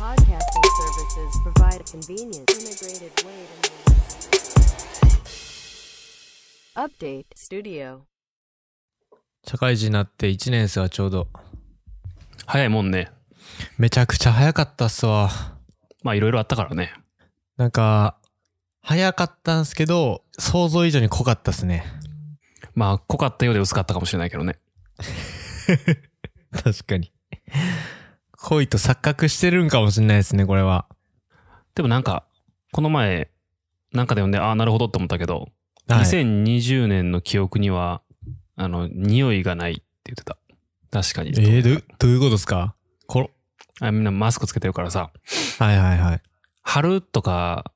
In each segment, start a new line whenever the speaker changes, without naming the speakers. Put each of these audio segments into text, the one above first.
podcasting services provide a convenient, integrated way to Update Studio.
社会人になって1年生はちょうど、
早いもんね。
めちゃくちゃ早かったっすわ。
まあいろいろあったからね。
なんか、早かったんすけど、想像以上に濃かったっすね。
まあ濃かったようで薄かったかもしれないけどね。
確かに。濃いと錯覚してるんかもしれないですね、これは。
でもなんか、この前、なんかで読んで、ああ、なるほどって思ったけど、
はい
2020年の記憶には、あの、匂いがないって言ってた。確かに。
えー、ど、どういうことですか？ころ、
あみんなマスクつけてるからさ、
はいはいはい。
春とか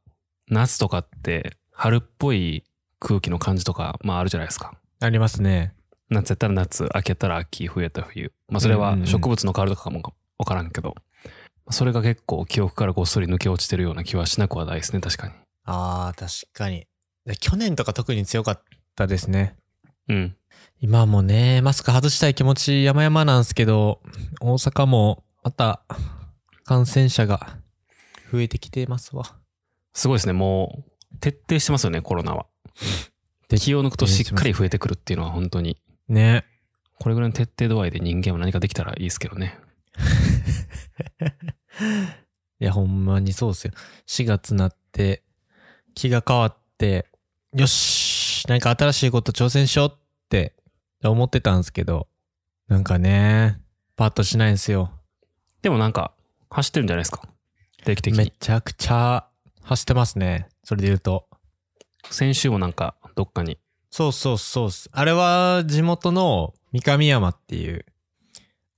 夏とかって、春っぽい空気の感じとか、まああるじゃないですか。
ありますね。
夏やったら夏、秋やったら秋、冬やったら冬。まあそれは植物の香りとかかもわからんけど、それが結構記憶からごっそり抜け落ちてるような気はしなくはないですね、確かに。
ああ、確かに。で去年とか特に強かったですね。
うん。
今もね、マスク外したい気持ち山々なんですけど、大阪もまた感染者が増えてきてますわ。
すごいですね、もう、徹底してますよね、コロナは。
で
気を抜くとしっかり増えてくるっていうのは本当に、
ね。
これぐらいの徹底度合いで人間は何かできたらいいですけどね。
いや、ほんまにそうっすよ。4月なって、気が変わって、よしなんか新しいこと挑戦しようって思ってたんですけど、なんかね、パッとしないんですよ。
でもなんか、走ってるんじゃないですか？定期的
め
に。
ちゃくちゃ走ってますね。それで言うと。
先週もなんか、どっかに。
そうそうそう。あれは地元の三上山っていう、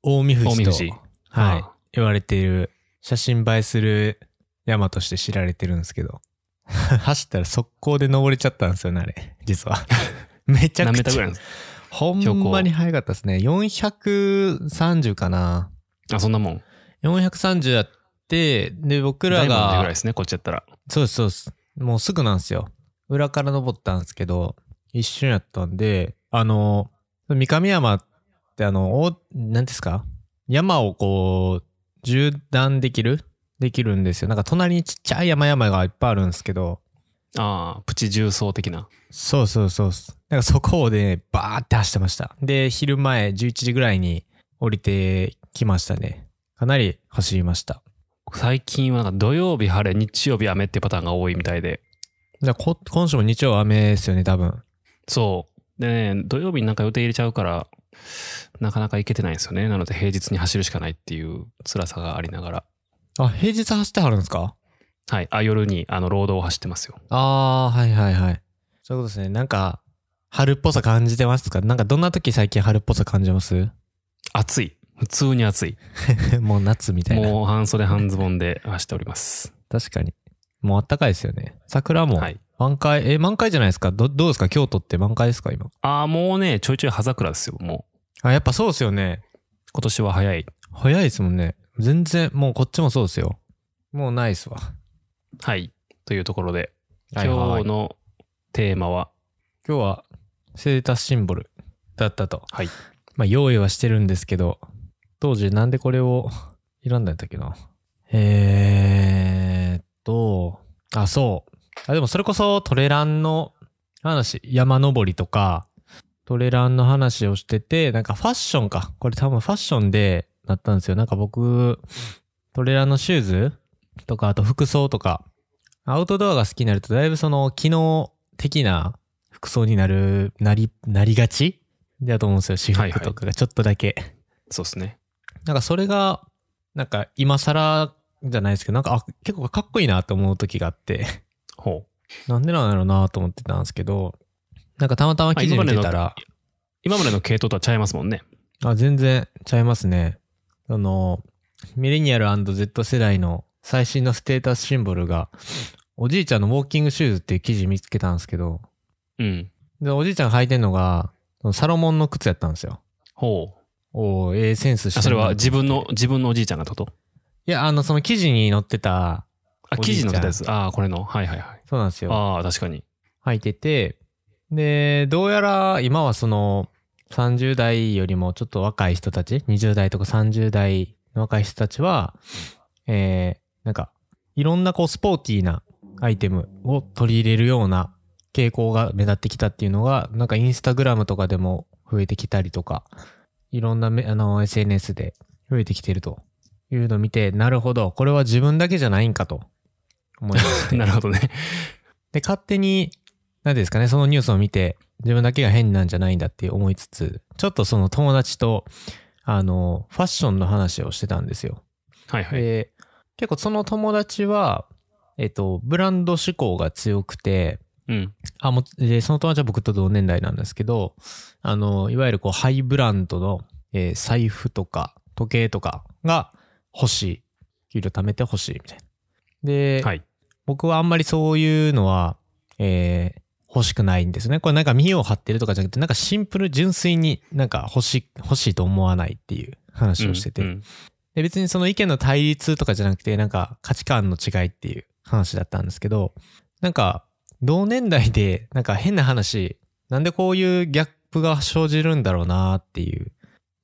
大見富士と。はい言われている、写真映えする山として知られてるんですけど、走ったら速攻で登れちゃったんですよね、あれ。実は。めちゃくちゃほんまに速かったですね。430かな。
かあ、そんなもん。
430やって、で、僕ら
ダイヤモンドぐらい
が
で、すね、こっちやったら。
そうです、そうです。もうすぐなんですよ。裏から登ったんですけど、一瞬やったんで、あの、三上山ってあの、おなんですか？山をこう、縦断できる？できるんですよ。なんか隣にちっちゃい山々がいっぱいあるんですけど、
ああ、プチ重曹的な。
そうそうそう。なんかそこで、バーって走ってました。で、昼前11時ぐらいに降りてきましたね。かなり走りました。
最近はなんか土曜日晴れ、日曜日雨ってパターンが多いみたいで。
だからこ今週も日曜雨ですよね、多分。
そう。でね、土曜日になんか予定入れちゃうから、なかなか行けてないんですよね。なので平日に走るしかないっていう辛さがありながら。
あ、平日走ってはるんですか？
はい。あ、夜にあの、ロードを走ってますよ。
ああー、はいはいはい。そういうことですね。なんか、春っぽさ感じてますか？なんかどんな時最近春っぽさ感じます？
暑い。普通に暑い。
もう夏みたいな。
もう半袖半ズボンで走っております。
確かに。もうあったかいですよね。桜も
はい。
満開、え、満開じゃないですか？どどうですか？京都って満開ですか？今。
ああ、もうね、ちょいちょい葉桜ですよ。も
あ、やっぱそうですよね。
う。今年は早い。
早いですもんね。全然、もうこっちもそうですよ。もうないっすわ。
はい。というところで、
はいはい
今日のテーマは、
今日は、ステータスシンボルだったと。
はい。
まあ、用意はしてるんですけど、当時なんでこれを選んだんやったっけな？えーっと、あ、そう。あ、でもそれこそトレランの話、山登りとか、トレランの話をしてて、なんかファッションか。これ多分ファッションでなったんですよ。なんか僕、トレランのシューズとか、あと服装とか、アウトドアが好きになると、だいぶその機能的な服装になる、なり、なりがちだと思うんですよ。私服とかがちょっとだけ。
そうですね。
なんかそれが、なんか今更じゃないですけど、なんかあ結構かっこいいなと思う時があって。なんでなんだろうなと思ってたんですけど、なんかたまたま記事見てたら、
今までの系統とはちゃいますもんね。
あ、全然ちゃいますね。あの、ミレニアル &Z 世代の最新のステータスシンボルが、おじいちゃんのウォーキングシューズっていう記事見つけたんですけど、
うん。
で、おじいちゃんが履いてんのが、サロモンの靴やったんですよ。
ほう。
おーええセンスして
あ、それは自分の、自分のおじいちゃんがってこと？
いや、あの、その記事に載ってた、
あ、記
おじいちゃん
事の出たやつ。ああ、これの。はいはいはい。
そうなんですよ。
ああ、確かに。
履いてて、で、どうやら今はその30代よりもちょっと若い人たち、20代とか30代の若い人たちは、えー、なんか、いろんなこうスポーティーなアイテムを取り入れるような傾向が目立ってきたっていうのが、なんかインスタグラムとかでも増えてきたりとか、いろんなめあの SNS で増えてきてるというのを見て、なるほど、これは自分だけじゃないんかと思いまして。
なるほどね。
で、勝手に、何ですかね、そのニュースを見て、自分だけが変なんじゃないんだって思いつつ、ちょっとその友達と、あの、ファッションの話をしてたんですよ。
はいはい。
で、結構その友達は、えっと、ブランド志向が強くて、
うん。
あ、もう、で、その友達は僕と同年代なんですけど、あの、いわゆるこう、ハイブランドの、えー財布とか、時計とかが欲しい。給料貯めて欲しいみたいな。で、
はい。
僕はあんまりそういうのは、えー欲しくないんですね。これなんか見栄を張ってるとかじゃなくて、なんかシンプル純粋になんか欲しい、欲しいと思わないっていう話をしてて。
うんうん
で別にその意見の対立とかじゃなくて、なんか価値観の違いっていう話だったんですけど、なんか同年代でなんか変な話、なんでこういうギャップが生じるんだろうなっていう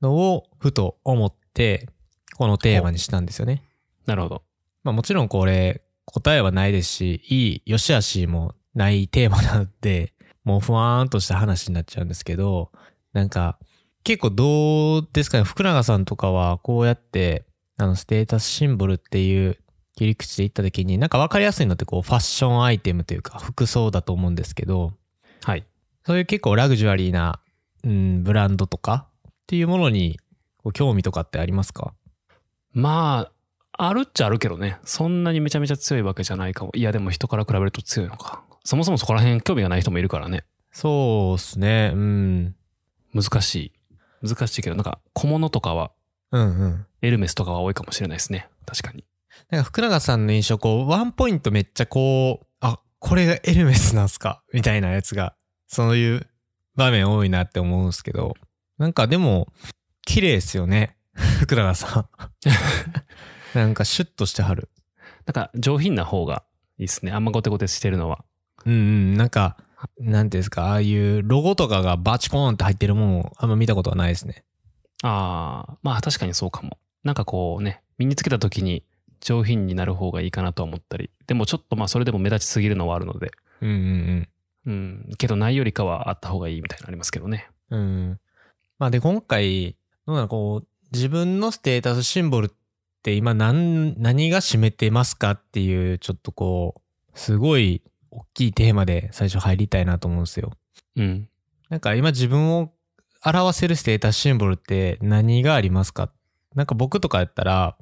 のをふと思って、このテーマにしたんですよね。
なるほど。
まあもちろんこれ答えはないですし、いい、良し悪しもないテーマなので、もうふわーんとした話になっちゃうんですけど、なんか結構どうですかね、福永さんとかはこうやって、あのステータスシンボルっていう切り口で言った時に、なんかわかりやすいのってこうファッションアイテムというか服装だと思うんですけど、
はい。
そういう結構ラグジュアリーな、うん、ブランドとかっていうものにこう興味とかってありますか？
まあ、あるっちゃあるけどね。そんなにめちゃめちゃ強いわけじゃないかも。いや、でも人から比べると強いのか。そもそもそこら辺興味がない人もいるからね。
そうですね、うん。
難しい。難しいけど、なんか小物とかは、
うんうん。
エルメスとかは多いかもしれないですね。確かに。
なんか福永さんの印象、こう、ワンポイントめっちゃこう、あ、これがエルメスなんすか？みたいなやつが、そういう場面多いなって思うんですけど、なんかでも、綺麗ですよね。福永さん。なんかシュッとしてはる。
なんか上品な方がいいですね。あんまゴテゴテしてるのは。
うんうん、なんか、なんていうんですか、ああいうロゴとかがバチコーンって入ってるものをあんま見たことはないですね。
ああ、まあ確かにそうかも。なんかこうね、身につけた時に上品になる方がいいかなとは思ったり。でもちょっとまあそれでも目立ちすぎるのはあるので。
うんうん
うん。けどないよりかはあった方がいいみたいなのありますけどね。
うん。うん。まあで、今回、どうなのこう、自分のステータスシンボルって今何、何が占めてますかっていう、ちょっとこう、すごい大きいテーマで最初入りたいなと思うんですよ。
うん。
なんか今自分を表せるステータスシンボルって何がありますか？なんか僕とかやったら、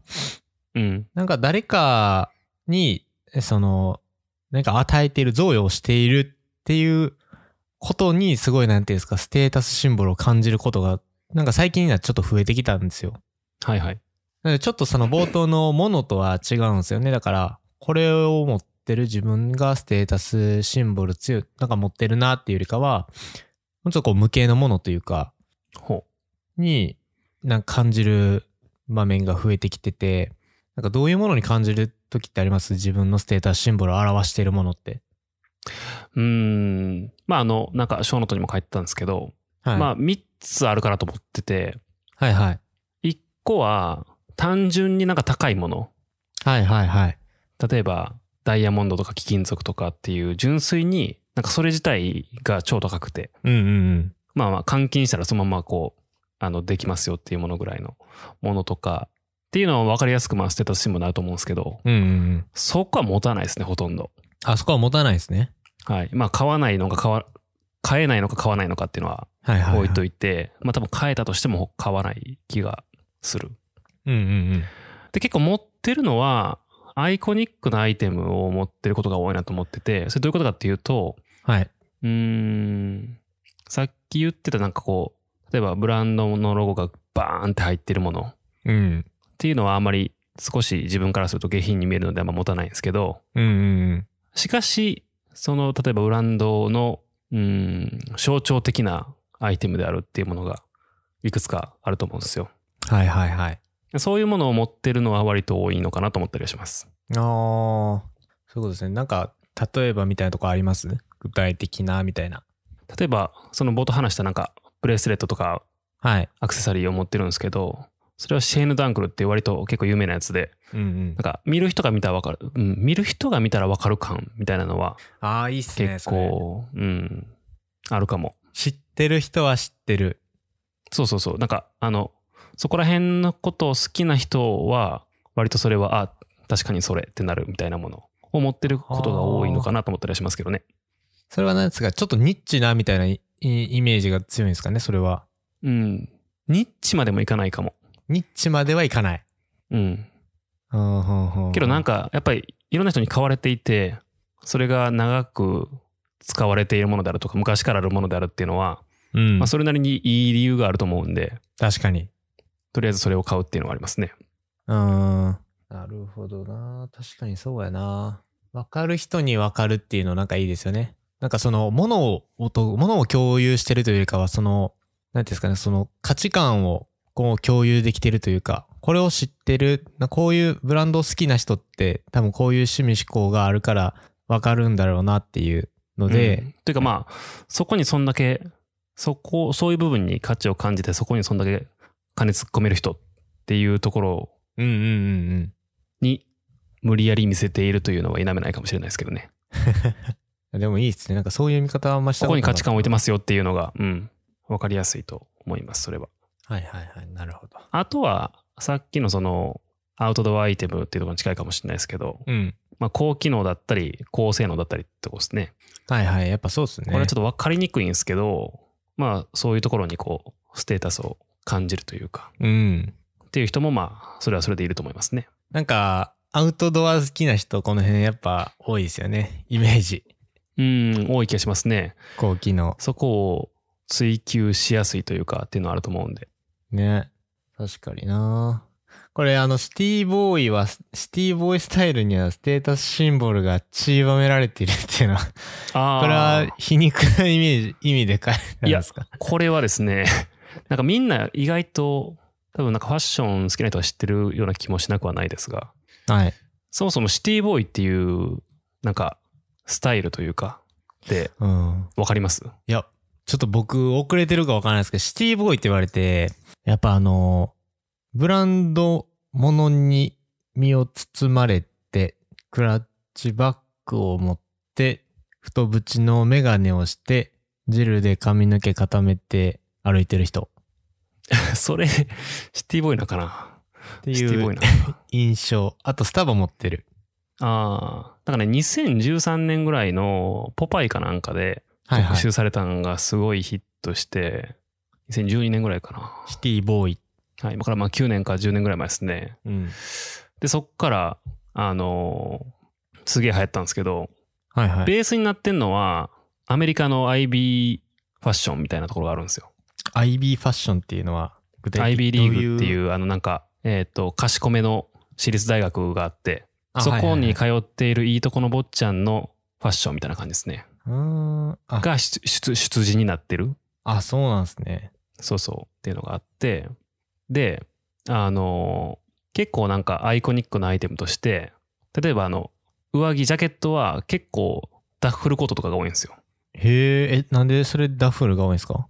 うん。
なんか誰かに、その、なんか与えている、贈与をしているっていうことに、すごいなんていうんですか、ステータスシンボルを感じることが、なんか最近にはちょっと増えてきたんですよ。
はいはい。
なのでちょっとその冒頭のものとは違うんですよね。だから、これを持ってる自分がステータスシンボル強い、なんか持ってるなっていうよりかは、もうちょっとこう無形のものというか、
ほ
に、なんか感じる場面が増えてきてて、なんかどういうものに感じる時ってあります？自分のステータスシンボルを表しているものって。
う。ん。まああの、なんかショーノートにも書いてたんですけど、
はい。
まあ3つあるかなと思ってて、
はいはい。
1個は単純になんか高いもの。
はいはいはい。
例えばダイヤモンドとか貴金属とかっていう純粋になんかそれ自体が超高くて、
うんうんうん。
まあまあ換金したらそのままこう、あの、できますよっていうものぐらいのものとか、っていうのは分かりやすくまあステータスシンボルになると思うんですけど、
うんうんうん。
そこは持たないですね、ほとんど。
あそこは持たないですね。
はい。まあ買わないのか買わ、買えないのか買わないのかっていうのは
はいはい、はい。
置いといて、まあ多分買えたとしても買わない気がする。
うんうんうん。
で、結構持ってるのは、アイコニックなアイテムを持ってることが多いなと思ってて、それどういうことかっていうと、
はい。
うーん、さっき言ってたなんかこう、例えばブランドのロゴがバーンって入ってるものっ
うん。
ていうのはあんまり少し自分からすると下品に見えるのであんま持たないんですけど、
うんうんうん。
しかし、その例えばブランドの、うーん、象徴的なアイテムであるっていうものがいくつかあると思うんですよ。
はいはいはい。
そういうものを持ってるのは割と多いのかなと思ったりはします。
ああ、そういうことですね。なんか、例えばみたいなとこあります？具体的なみたいな。
例えば、その冒頭話したなんか、ブレスレットとか
はい。
アクセサリーを持ってるんですけど、それはシェーヌ・ダンクルって割と結構有名なやつで、
うんうん
なん。か見る人が見たらわかる、うん、見る人が見たらわかる感みたいなのは
ああ、いいっすね。
結構、うん、あるかも。
知ってる人は知ってる。
そうそうそう。なんか、あの、そこら辺のことを好きな人は、割とそれは、あ、確かにそれってなるみたいなものを持ってることが多いのかなと思ったりはしますけどね。
それは何ですか？ちょっとニッチなみたいなイイメージが強いんですかね？それは。
うん。ニッチまでもいかないかも。
ニッチまではいかない。
うん。
うん
けどなんか、やっぱりいろんな人に買われていて、それが長く使われているものであるとか、昔からあるものであるっていうのは、
うん
まあ、それなりにいい理由があると思うんで、
確かに。
とりあえずそれを買うっていうのはありますね。
うん。なるほどな。確かにそうやな。わかる人にわかるっていうのなんかいいですよね。なんかその、ものを、とものを共有してるというかは、その、なんていうんですかね、その価値観をこう共有できてるというか、これを知ってる、なこういうブランド好きな人って多分こういう趣味思考があるからわかるんだろうなっていうので、
うんというかまあ、そこにそんだけ、そこ、そういう部分に価値を感じて、そこにそんだけ金突っ込める人っていうところ。に無理やり見せているというのは否めないかもしれないですけどね。
でもいいですね。なんかそういう見方はあんました
ここに価値観を置いて
ま
ますよっていうのが、うん、わかりやすいと思います、それは。
す。はいはいはい。なるほど。
あとは、さっきのその、アウトドアアイテムっていうところに近いかもしれないですけど、
うん。
まあ、高機能だったり、高性能だったりってとこですね。
はいはい。やっぱそうですね。
これはちょっと分かりにくいんですけど、まあ、そういうところにこう、ステータスを感じるというか、
うん。
っていう人もまあ、それはそれでいると思いますね。
なんか、アウトドア好きな人、この辺やっぱ多いですよね。イメージ。
うん、多い気がしますね。
高機能。
そこを追求しやすいというかっていうのはあると思うんで。
ね。確かになこれあの、シティボーイは、シティボーイスタイルにはステータスシンボルが散りばめられているっていうのは、
ああ。
これは皮肉なイメージ、意味で書いてあるんですか？
これはですね、なんかみんな意外と多分なんかファッション好きな人は知ってるような気もしなくはないですが、
はい。
そもそもシティボーイっていうなんかスタイルというか、で、
うん。
わかります？
いや、ちょっと僕遅れてるかわからないですけど、シティボーイって言われて、やっぱあの、ブランドものに身を包まれて、クラッチバッグを持って、太縁のメガネをして、ジルで髪の毛固めて歩いてる人
それ、シティボーイなのかな？
っていう印象。あとスタバ持ってる。
ああ。だからね、2013年ぐらいのポパイかなんかで
はいはい。
特集されたのがすごいヒットして、2012年ぐらいかな。
シティボーイ。
はい。今からまあ9年か10年ぐらい前ですね。
うん。
で、そっから、あのーすげえ流行ったんですけど、
はいはい。
ベースになってんのは、アメリカの IB ファッションみたいなところがあるんですよ。
IB ファッションっていうのは、具体
IB
的に
リーグって
う。
いう、あのなんか、えっ、と、賢めの私立大学があって、そこに通っているいいとこの坊ちゃんのファッションみたいな感じですね。
うーん。あ、
が出出出自になってる。
あ、そうなんですね。
そうそうっていうのがあって、で、あのー結構なんかアイコニックなアイテムとして、例えばあの、上着、ジャケットは結構ダッフルコートとかが多いんですよ。
へえ、え、なんでそれダッフルが多いんですか？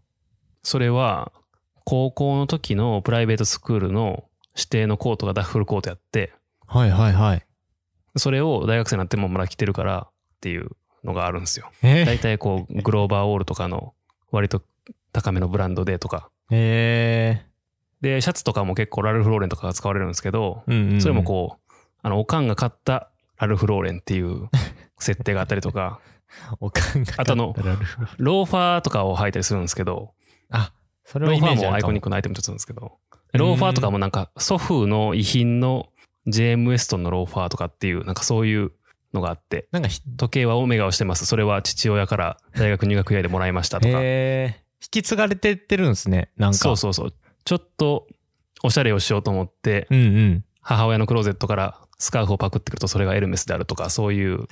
それは、高校の時のプライベートスクールの指定のコートがダッフルコートやって、
はいはいはい。
それを大学生になってもまだ着てるからっていうのがあるんですよ。
え
大体こう、グローバーオールとかの割と高めのブランドでとか。
へえ。
で、シャツとかも結構ラルフローレンとかが使われるんですけど、
うんうんうん。
それもこう、あの、おかんが買ったラルフローレンっていう設定があったりとか、
う、おかんが
あとあの
ロー
ファーとかを履いたりするんですけど、
あ、それはイ
ローファー
も
もアイコニックのアイテムの一つなんですけど、ローファーとかもなんか祖父の遺品の JM ウエストンのローファーとかっていう、なんかそういうのがあって、
なんかひ、
時計はオメガをしてます。それは父親から大学入学以来でもらいましたとか。
へえ。引き継がれてってるんですね。なんか。
そうそうそう。ちょっとおしゃれをしようと思って、
うんうん。
母親のクローゼットからスカーフをパクってくるとそれがエルメスであるとか、そういう、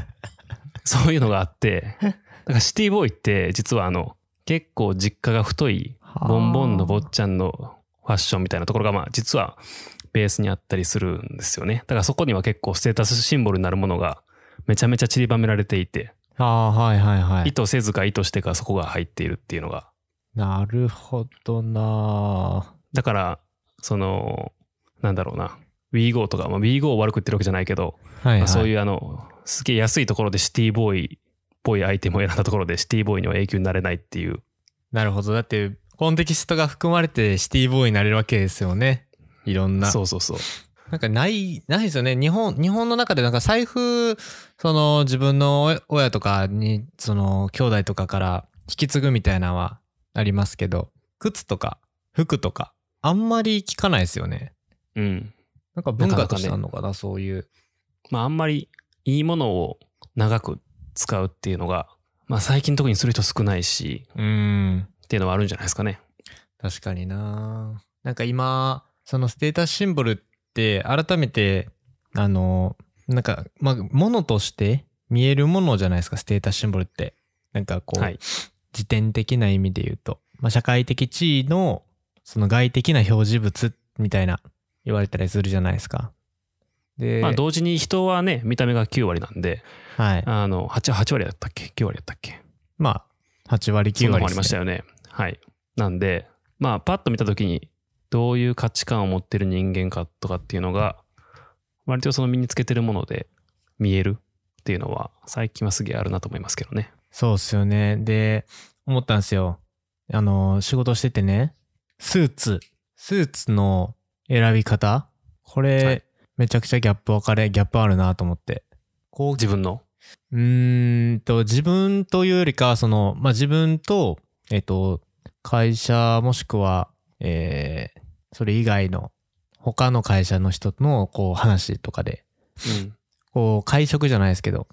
そういうのがあって、だからシティボーイって実はあの、結構実家が太いボンボンの坊ちゃんのファッションみたいなところがまあ実はベースにあったりするんですよね。だからそこには結構ステータスシンボルになるものがめちゃめちゃ散りばめられていて、
ああ、はいはいはい。
意図せずか意図してかそこが入っているっていうのが。
なるほどな
だから、その、なんだろうな、WeGo とか、まあ、WeGo を悪く言ってるわけじゃないけど、
はい、はい。
まあそういうあの、すげえ安いところでシティボーイっぽいアイテムを選んだところでシティボーイには永久になれないっていう。
なるほど。だって、コンテキストが含まれてシティボーイになれるわけですよね。いろんな。
そうそうそう。
なんかない、ないですよね。日本、日本の中でなんか財布、その自分の親親とかに、その兄弟とかから引き継ぐみたいなのはありますけど、靴とか服とか、あんまり聞かないですよね。
うん。
なんか文化として
なかなかね
あるのかな、そういう。
まああんまりいいものを長く使うっていうのが、まあ最近特にする人少ないし、
うーん。
っていうのはあるんじゃないですかね。
確かにななんか今、そのステータスシンボルって改めて、あの、なんか、まあ、ものとして見えるものじゃないですか、ステータスシンボルって。なんかこう、
はい。
時点的な意味で言うと、まあ、社会的地位のその外的な表示物みたいな言われたりするじゃないですか。で、
まあ同時に人はね、見た目が9割なんで、
はい。
あの、8、8割だったっけ ?9 割だったっけ？
まあ、8割9
そんなもんあ。りましたよね。はい。なんで、まあパッと見たときに、どういう価値観を持ってる人間かとかっていうのが、割とその身につけてるもので見えるっていうのは、最近はすげえあるなと思いますけどね。
そうっすよね。で、思ったんですよ。あの、仕事しててね、スーツ、スーツの選び方これ、
はい
めちゃくちゃギャップ分かれ、ギャップあるなと思って。こう
自分の？
うーんと、自分というよりかは、その、まあ、自分と、えっと、会社もしくは、えー、それ以外の、他の会社の人の、こう、話とかで、
うん。
こう、会食じゃないですけど、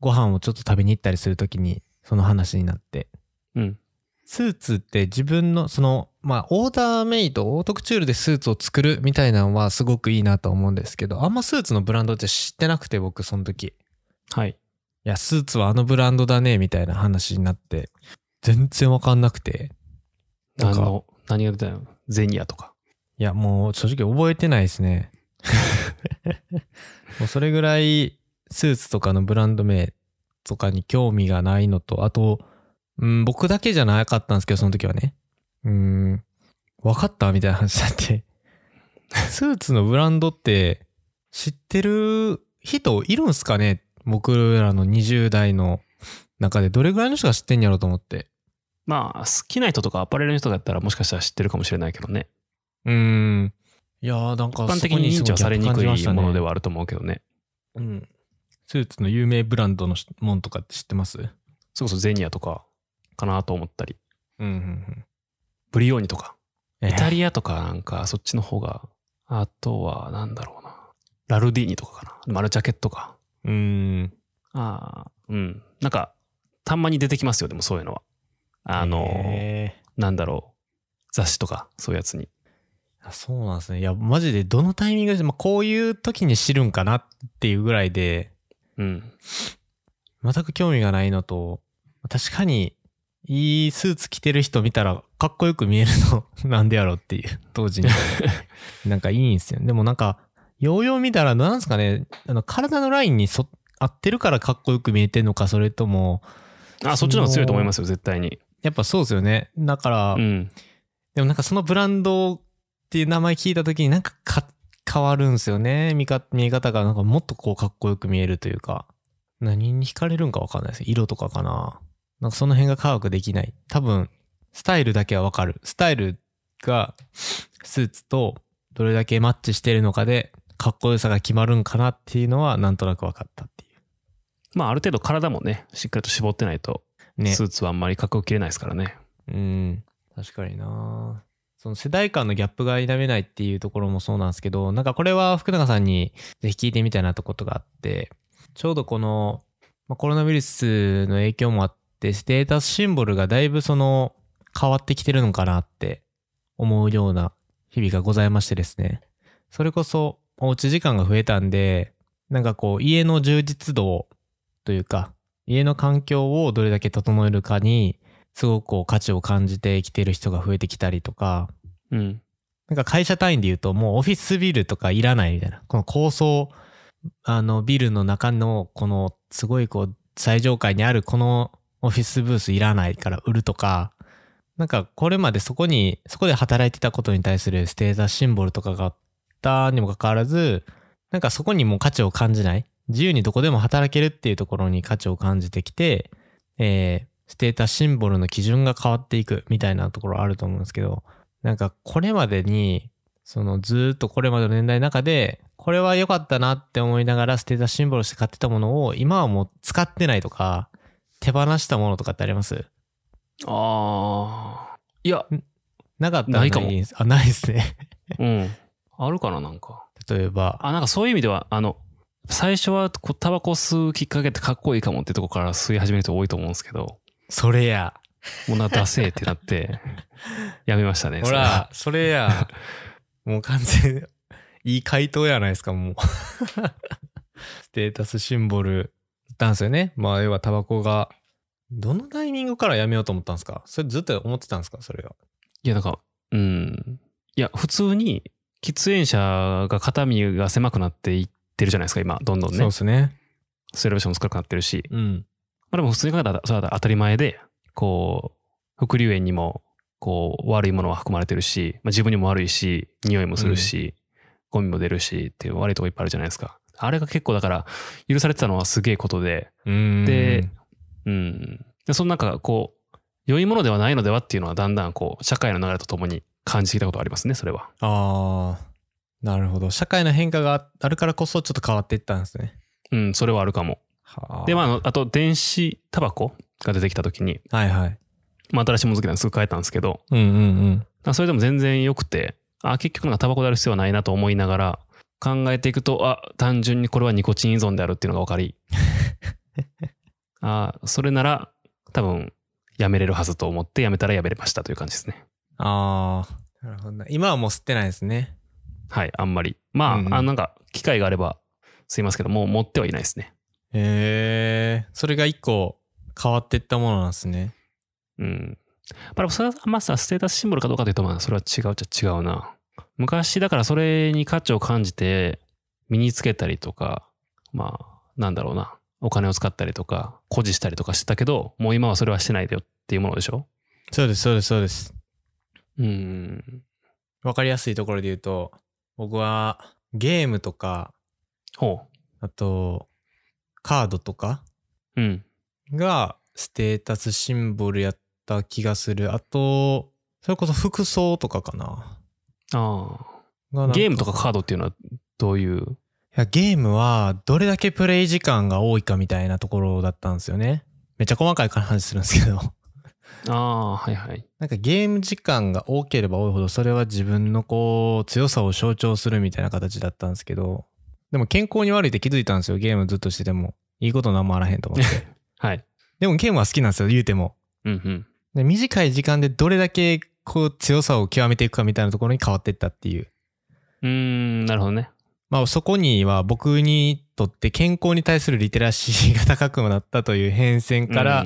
ご飯をちょっと食べに行ったりするときに、その話になって、
うん。
スーツって自分の、その、まあ、オーダーメイド、オートクチュールでスーツを作るみたいなのはすごくいいなと思うんですけど、あんまスーツのブランドって知ってなくて、僕、その時。い
はい。
や、スーツはあのブランドだね、みたいな話になって、全然わかんなくて。なんか
あの、何が出たの？ゼニアとか。
いや、もう正直覚えてないですね。もうそれぐらい、スーツとかのブランド名とかに興味がないのと、あと、うん、僕だけじゃなかったんですけど、その時はね。うん、わかったみたいな話になって。スーツのブランドって知ってる人いるんすかね？僕らの20代の中でどれぐらいの人が知ってんやろうと思って。
まあ、好きな人とかアパレルの人だったらもしかしたら知ってるかもしれないけどね。
うーん。いやーなんか
一般的に認知はされにくいもので
は。
はあると思うけどね。
うん。スーツの有名ブランドのしもんとかって知ってます？うん
それこそゼニアとかかなと思ったり。
うんうん。
ブリオーニとか。
え
イタリアとかなんかそっちの方が。あとはなんだろうな。ラルディーニとかかな。マルジャケットか。
うーん。
ああ、うん。なんか、たまに出てきますよ、でもそういうのは。あの、
へ
なんだろう。雑誌とか、そういうやつに。
そうなんですね。いや、マジでどのタイミングで、まあ、こういう時に知るんかなっていうぐらいで、
うん。
全く興味がないのと、確かに、いいスーツ着てる人見たらかっこよく見えるの なんでやろっていう、当時に。なんかいいんすよ。でもなんか、ようよう見たら、なんすかね、あの、体のラインにそ合ってるからかっこよく見えてんのか、それとも、
あ、そっちの方が強いと思いますよ、絶対に。
やっぱそうですよね。だから、
うん。
でもなんかそのブランドっていう名前聞いた時になんかか変わるんですよね。見か見え方がなんかもっとこうかっこよく見えるというか。何に惹かれるんかわかんないです。色とかかな。なんかその辺が科学できない。多分、スタイルだけはわかる。スタイルがスーツとどれだけマッチしてるのかでかっこよさが決まるんかなっていうのはなんとなく分かったってい
まあ、ある程度体もね、しっかりと絞ってないと、
う。ね
ス。ーツはあんまりかっこよく着れないですからね。
うん。確かになその世代間のギャップが否めないっていうところもそうなんですけど、なんかこれは福永さんにぜひ聞いてみたいなってことがあって、ちょうどこの、まあ、コロナウイルスの影響もあって、ステータスシンボルがだいぶその変わってきてるのかなって思うような日々がございましてですね。それこそおうち時間が増えたんで、なんかこう家の充実度というか、家の環境をどれだけ整えるかに、すごくこう価値を感じてきてる人が増えてきたりとか、
うん。
なんか会社単位で言うともうオフィスビルとかいらないみたいな。この高層、あのビルの中のこのすごいこう最上階にあるこのオフィスブースいらないから売るとか、なんかこれまでそこに、そこで働いてたことに対するステータスシンボルとかがあったにもかかわらず、なんかそこにも価値を感じない。自由にどこでも働けるっていうところに価値を感じてきて、えー、ステータスシンボルの基準が変わっていくみたいなところあると思うんですけど、なんかこれまでに、そのずっとこれまでの年代の中で、これは良かったなって思いながらステータスシンボルして買ってたものを今はもう使ってないとか、手放したものとかってあります？
ああ。いや、
なかったら
ないかも
んですあ、ないですね。
うん。あるかな、なんか。
例えば、
あ、なんかそういう意味では、あの、最初はこうタバコ吸うきっかけってかっこいいかもってとこから吸い始める人多いと思うんですけど、
それや。
もうな、ダセーってなって、やめましたね。
ほ
それは
ら、それや。もう完全、いい回答やないですか、もう。ステータスシンボルたんですよね。まあ、要はタバコが、どのタイミングからやめようと思ったんですか？それずっと思ってたんですか？それは。
いや、なんか、うん。いや、普通に、喫煙者が肩身が狭くなっていってるじゃないですか、今、どんどんね
そうで。すね。
吸える場所も少なくなってるし。
うん。
まあでも普通に考えたら、それは当たり前で、こう、副流炎にも、こう、悪いものは含まれてるし、まあ、自分にも悪いし、匂いもするし、ゴミも出るしっていう悪いとこいっぱいあるじゃないですか。あれが結構だから、許されてたのはすげえことで、
うん。
で、うん。で、そのなんかこう、良いものではないのではっていうのはだんだんこう、社会の流れとともに感じてきたことありますね、それは。
ああ、なるほど。社会の変化があるからこそちょっと変わっていったんですね。
うん、それはあるかも。
はあ。
で、まああの、あと電子タバコが出てきた時に、
はいはい。
まあ新しいもの好きなんですぐ変えたんですけど、
うんうんうん。
あそれでも全然良くて、あ、結局なんかタバコである必要はないなと思いながら考えていくと、あ、単純にこれはニコチン依存であるっていうのが分かり、あ、それなら多分やめれるはずと思ってやめたらやめれましたという感じですね。
ああ、なるほどな。今はもう吸ってないですね。
はい、あんまり。まあ、
うんうん
あなんか機会があればすいますけど、もう持ってはいないですね。
へえ、それが一個変わっていったものなんですね。
うん。まあ、それはまさ、ステータスシンボルかどうかというと、まあ、それは違うっちゃ違うな。昔、だからそれに価値を感じて、身につけたりとか、まあ、なんだろうな。お金を使ったりとか、誇示したりとかしてたけど、もう今はそれはしてないでよっていうものでしょ？
そうです、そうです、そうです。
うん。
わかりやすいところで言うと、僕はゲームとか、
ほ
あと、カードとか
う。うん。
がステータスシンボルやった気がする。あと、それこそ服装とかかな。
ああ。ゲームとかカードっていうのはどういう？
いや、ゲームはどれだけプレイ時間が多いかみたいなところだったんですよね。めっちゃ細かい話するんですけど。
ああ、はいはい。
なんかゲーム時間が多ければ多いほどそれは自分のこう強さを象徴するみたいな形だったんですけど、でも健康に悪いって気づいたんですよ。ゲームずっとしてても。いいことなんもあらへんと思って。
はい。
でもゲームは好きなんですよ、言うても。
うんうん。
で短い時間でどれだけこう強さを極めていくかみたいなところに変わっていったっていう。
うーん、なるほどね。
まあそこには僕にとって健康に対するリテラシーが高くなったという変遷から。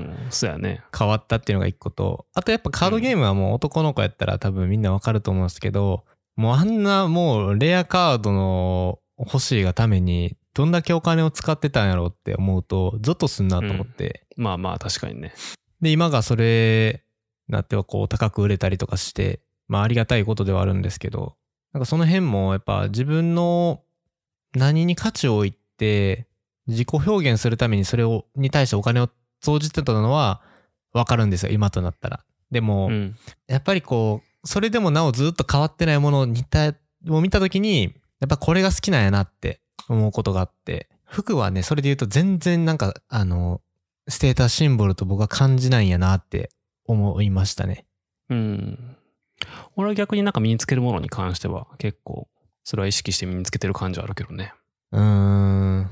変わったっていうのが一個と、あとやっぱカードゲームはもう男の子やったら多分みんなわかると思うんですけど、もうあんなもうレアカードの欲しいがためにどんだけお金を使ってたんやろうって思うとゾッとすんなと思って、
まあまあ、確かにね。
で今がそれなってはこう高く売れたりとかしてまあありがたいことではあるんですけどなんかその辺もやっぱ自分の何に価値を置いて自己表現するためにそれをに対してお金を投じてたのはわかるんですよ今となったらでも、
うん。
やっぱりこうそれでもなおずっと変わってないものを似たを見た時にやっぱこれが好きなんやなって思うことがあって服はねそれで言うと全然なんかあのステータスシンボルと僕は感じないんやなって思いましたね。
うん。俺は逆になんか身につけるものに関しては結構それは意識して身につけてる感じはあるけどね。
うーん。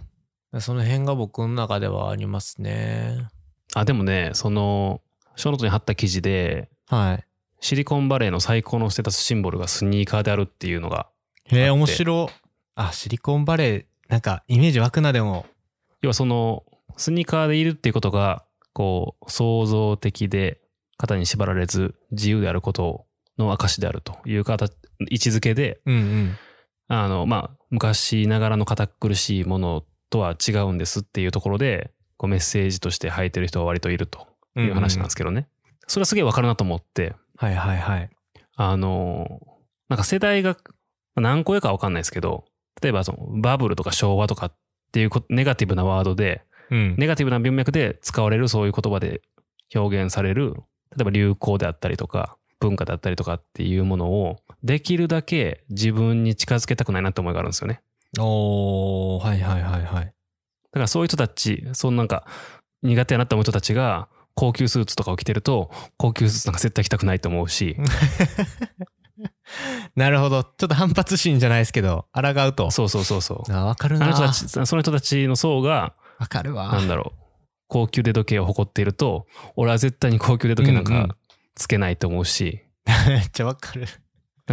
その辺が僕の中ではありますね。
あ、でもね、その、ショーノートに貼った記事で、
はい。
シリコンバレーの最高のステータスシンボルがスニーカーであるっていうのが、
へえ面白あシリコンバレーなんかイメージ湧くなでも。
要はその、スニーカーでいるっていうことが、こう、創造的で、型に縛られず、自由であることの証であるという形、位置づけで、
うんうん
あの、まあ、昔ながらの堅苦しいものとは違うんですっていうところで、こうメッセージとして履いてる人は割といるという話なんですけどね。それはすげえわかるなと思って、
はいはいはい。
あの、なんか世代が何個上かわかんないですけど、例えばそのバブルとか昭和とかっていうこネガティブなワードで、
うん。
ネガティブな文脈で使われるそういう言葉で表現される、例えば流行であったりとか、文化であったりとかっていうものを、できるだけ自分に近づけたくないなって思いがあるんですよね。
おー、はいはいはいはい。
だからそういう人たち、そのなんか苦手やなって思う人たちが、高級スーツとかを着てると、高級スーツなんか絶対着たくないと思うし、
なるほど。ちょっと反発心じゃないですけど、抗うと。
そうそうそうそう。
あ、わかる
あ
な。
の人たち、その人たちの層が、
わかるわ。
なんだろう、高級腕時計を誇っていると、俺は絶対に高級腕時計なんかつけないと思うし、
めっちゃわかる。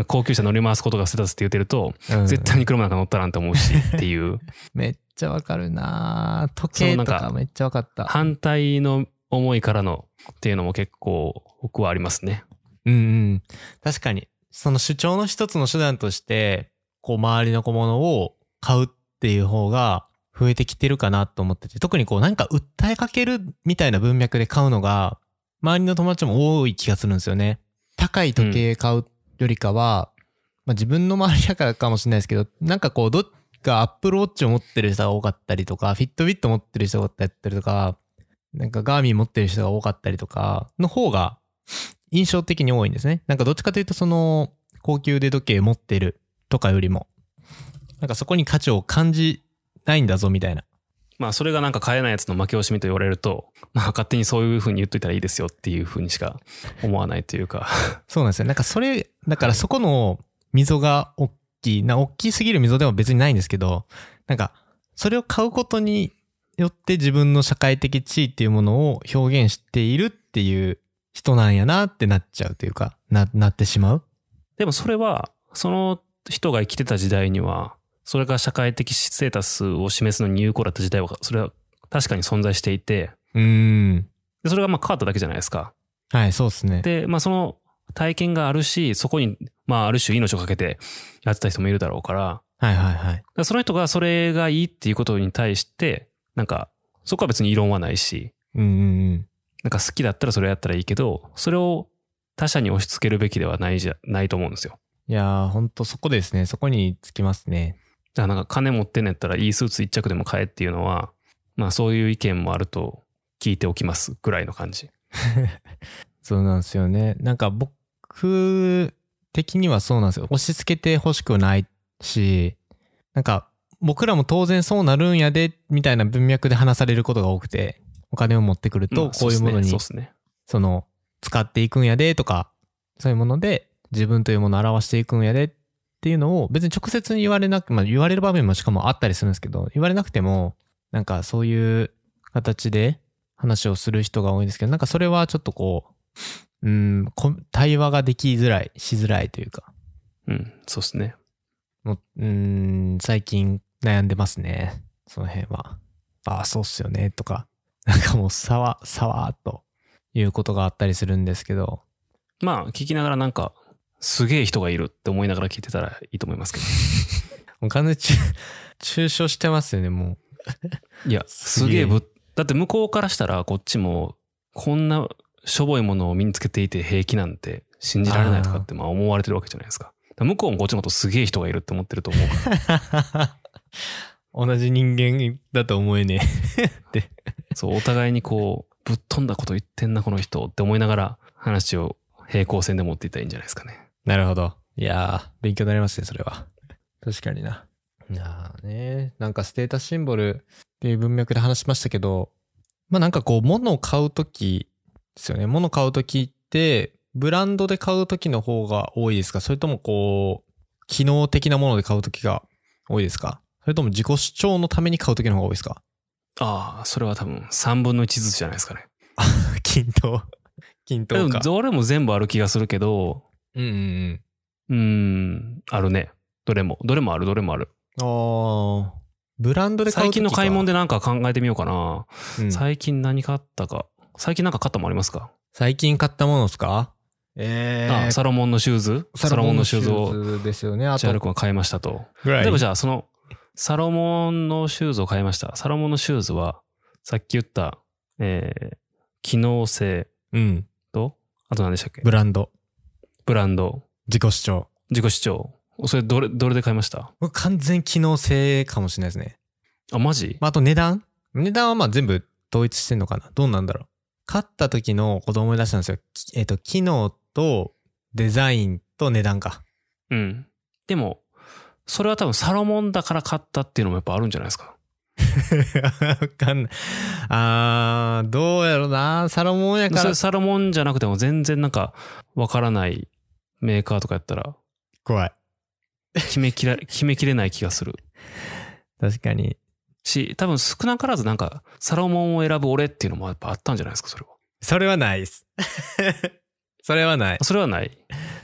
高級車乗り回すことがステータスって言ってると、
うん
絶対に車なんか乗ったらんと思うしっていう、
めっちゃわかるな時計と
か
めっちゃわかった。
反対の思いからのっていうのも結構僕はありますね。
うんうん。確かに。その主張の一つの手段として、こう周りの小物を買うっていう方が増えてきてるかなと思ってて、特にこうなんか訴えかけるみたいな文脈で買うのが、周りの友達も多い気がするんですよね。高い時計買うよりかは、まあ自分の周りだからかもしれないですけど、なんかこうどっかアップルウォッチを持ってる人が多かったりとか、フィットビット持ってる人が多かったりとか、なんかガーミン持ってる人が多かったりとかの方が印象的に多いんですね。なんかどっちかというとその高級腕時計持ってるとかよりも、なんかそこに価値を感じないんだぞみたいな。
まあそれがなんか買えないやつの負け惜しみと言われると、まあ勝手にそういう風に言っといたらいいですよっていう風にしか思わないというか。
そうなんですよ。なんかそれ、だからそこの溝が大きい、な、大きすぎる溝でも別にないんですけど、なんかそれを買うことによって自分の社会的地位っていうものを表現しているっていう人なんやなってなっちゃうというか、な、なってしまう？
でもそれは、その人が生きてた時代には、それが社会的ステータスを示すのに有効だった時代は、それは確かに存在していて、
うーん。
でそれがまあ変わっただけじゃないですか。
はい、そうですね。
で、まあその体験があるし、そこに、まあある種命をかけてやってた人もいるだろうから、
はいはいはい。
その人がそれがいいっていうことに対して、なんか、そこは別に異論はないし、
うんうんうん。
なんか好きだったらそれをやったらいいけど、それを他者に押し付けるべきではないじゃ、ないと思うんですよ。
いやー、ほんとそこですね。そこにつきますね。
だからなんか金持ってんのやったらいいスーツ一着でも買えっていうのは、まあそういう意見もあると聞いておきますぐらいの感じ。
そうなんですよね。なんか僕的にはそうなんですよ。押し付けてほしくないし、なんか僕らも当然そうなるんやで、みたいな文脈で話されることが多くて、お金を持ってくると、
まあ
こういうものに。
そ
の、使っていくんやでとか、そういうもので、自分というものを表していくんやでっていうのを、別に直接に言われなく、まあ言われる場面もしかもあったりするんですけど、言われなくても、なんかそういう形で話をする人が多いんですけど、なんかそれはちょっとこう、うん、こ対話ができづらい、しづらいというか、
うん、そうっすね。
もう、うん、最近悩んでますね。その辺は。ああ、そうっすよね、とか。なんかもう、さわ、さわーっということがあったりするんですけど、
まあ聞きながらなんか、すげえ人がいるって思いながら聞いてたらいいと思いますけど。
もう完全に中抽象してますよね、も
いや、すげえぶっ、だって向こうからしたらこっちも、こんなしょぼいものを身につけていて平気なんて信じられないとかってまあ思われてるわけじゃないですか。だから向こうもこっちのことすげえ人がいるって思ってると思うから。
う。同じ人間だと思えね
そう、お互いにこう、ぶっ飛んだこと言ってんな、この人って思いながら話を平行線で持っていったらいいんじゃないですかね。
え。なるほど。いやー、勉強になりますね、それは。確かにな。いやーね、なんかステータスシンボルっていう文脈で話しましたけど、まあなんかこう、物を買うときですよね。物を買うときって、ブランドで買うときの方が多いですか？それともこう、機能的なもので買うときが多いですか？それとも自己主張のために買うときの方が多いですか？
ああ、それは多分3分の1ずつじゃないですかね。
均等。均
で
等か。
も、俺も全部ある気がするけど、
うんうん
うーん、あるね。どれも。どれもある、どれもある。
うん。あーブランドで買う
最近の買い物
で、
でなんか考えてみようかな。
うん
最近何買ったか。最近なんか買ったもんありますか、
最近買ったものですか？えー、
あサロモンのシューズ？サロモンのシューズを
ですよね。あと
チャール君が買いましたと。
ぐらい。
例えばじゃあそのサロモンのシューズを買いました。サロモンのシューズはさっき言った、えー機能性
うん。
と、あと何でしたっけ？
ブランド。
ブランド。
自己主張。
自己主張。それどれ、どれで買いました？
僕完全機能性かもしれないですね。
あ、マジ？
まあ、あと値段？値段はまあ全部統一してんのかな？どうなんだろう？買った時のこと思い出したんですよ。きえっ、と、機能とデザインと値段か。
うん。でも、それは多分サロモンだから買ったっていうのもやっぱあるんじゃないですか？
わかんない。あー、どうやろな。サロモンやから。
サロモンじゃなくても全然なんかわからないメーカーとかやったら
怖い。
決めきら、決めきれない気がする。
確かに。
し、多分少なからずなんかサロモンを選ぶ俺っていうのもやっぱあったんじゃないですか、それは。
それはないです。それはない。
それはない。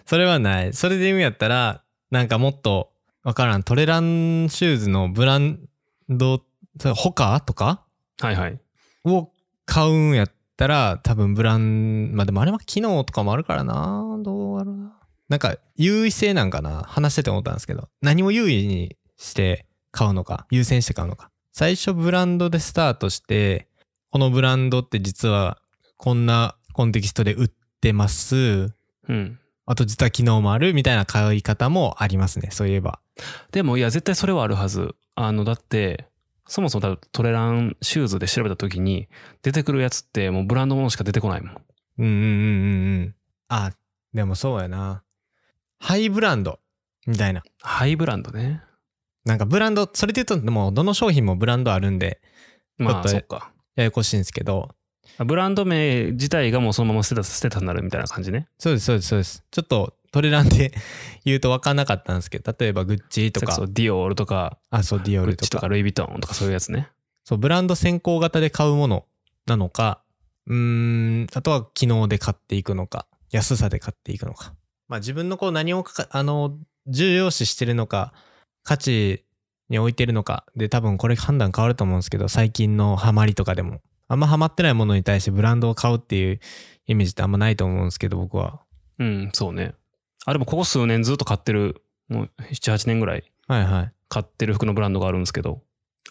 それはない。それで言うんやったら、なんかもっと、わからん。トレランシューズのブランド、それ他とか？
はいはい。
を買うんやったら、多分ブラン、まあでもあれは機能とかもあるからな。どうやろうな。なんか優位性なんかな？話してて思ったんですけど。何を優位にして買うのか。優先して買うのか。最初ブランドでスタートして、このブランドって実はこんなコンテキストで売ってます。
うん。
あと実は機能もあるみたいな買い方もありますね。そういえば。
でもいや、絶対それはあるはず。あの、だって、そもそもトレランシューズで調べた時に出てくるやつってもうブランドものしか出てこないもん。
うんうんうんうんうん。あ、でもそうやな。ハイブランドみたいな。
ハイブランドね。
なんかブランド、それで言うと、でもどの商品もブランドあるんで、
まあ、そっか。
ややこしいんですけど、
ブランド名自体がもうそのまま捨てた、捨てたになるみたいな感じね。
そうです、そうです、そうです。ちょっとトレランで 言うと分かんなかったんですけど、例えばグッチとか
そ、うディオールとか、
あ、そう、ディオ
グッチとか
ールとか、
ルイ・ヴィトンとかそういうやつね。
そう、ブランド先行型で買うものなのか、うーん、あとは機能で買っていくのか、安さで買っていくのか。まあ自分のこう何をかか、あの、重要視してるのか、価値に置いてるのかで多分これ判断変わると思うんですけど、最近のハマりとかでも。あんまハマってないものに対してブランドを買うっていうイメージってあんまないと思うんですけど、僕は。
うん、そうね。あ、でもここ数年ずっと買ってる、もう7、8年ぐらい
はいはい。
買ってる服のブランドがあるんですけど、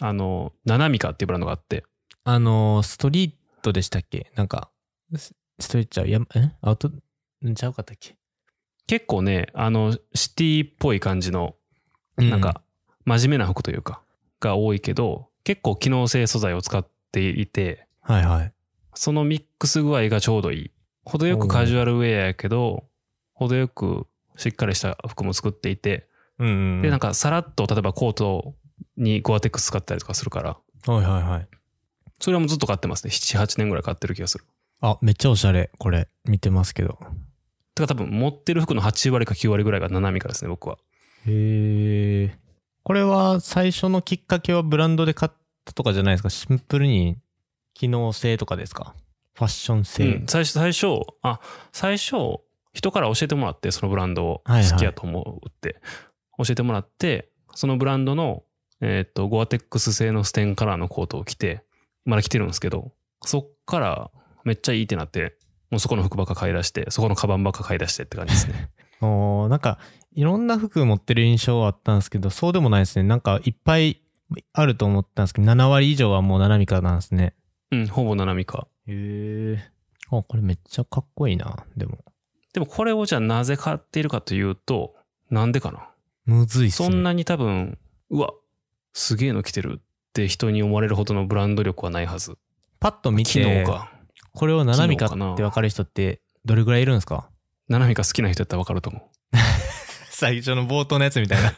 あの、ナナミカっていうブランドがあって、
あの、ストリートでしたっけ？なんか、スストリートちゃう、やえ？アウト、んちゃうかったっけ？
結構ね、あの、シティっぽい感じの、なんか、真面目な服というか、が多いけど、結構機能性素材を使っていて、
はいはい。
そのミックス具合がちょうどいい。程よくカジュアルウェアやけど、程よくしっかりした服も作っていて、
うんうんうん。
で、なんかさらっと例えばコートにゴアテックス使ったりとかするから、
はいはいはい。
それはもうずっと買ってますね。7、8年ぐらい買ってる気がする。
あ、めっちゃおしゃれ。これ、見てますけど。
てか多分持ってる服の8割か9割ぐらいがナナミカですね、僕は。
へえ。これは最初のきっかけはブランドで買ったとかじゃないですか？シンプルに機能性とかですか？ファッション性。
うん、最初、最初、あ、最初、人から教えてもらって、そのブランドを好きやと思うって、教えてもらって、そのブランドの、えっ、と、ゴアテックス製のステンカラーのコートを着て、まだ着てるんですけど、そっからめっちゃいいってなって、もうそこの服ばっか買い出して、そこのカバンばっか買い出してって感じですね。
おーなんか、いろんな服持ってる印象はあったんですけど、そうでもないですね。なんか、いっぱいあると思ったんですけど、7割以上はもうナナミカなんですね。
うん、ほぼナナミカ。
へえ。あ、これめっちゃかっこいいな。でも。
でもこれをじゃあなぜ買っているかというと、なんでかな
むずいっすね。
そんなに多分、うわ、すげえの着てるって人に思われるほどのブランド力はないはず。
パッと見
機能
て、
か。
これをナナミカ
機能かな
って分かる人ってどれぐらいいるんですか？
ナナミカ好きな人やったらわかると思う。
最初の冒頭のやつみたいな。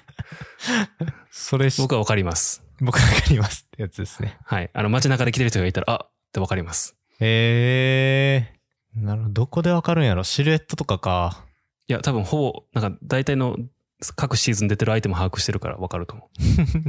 それし
僕はわかります。
僕わかりますってやつですね。
はい。あの街中で着てる人がいたら、あってわかります。
へえー。なるほど。どこでわかるんやろ？シルエットとかか。
いや、多分ほぼ、なんか大体の各シーズン出てるアイテム把握してるからわかると思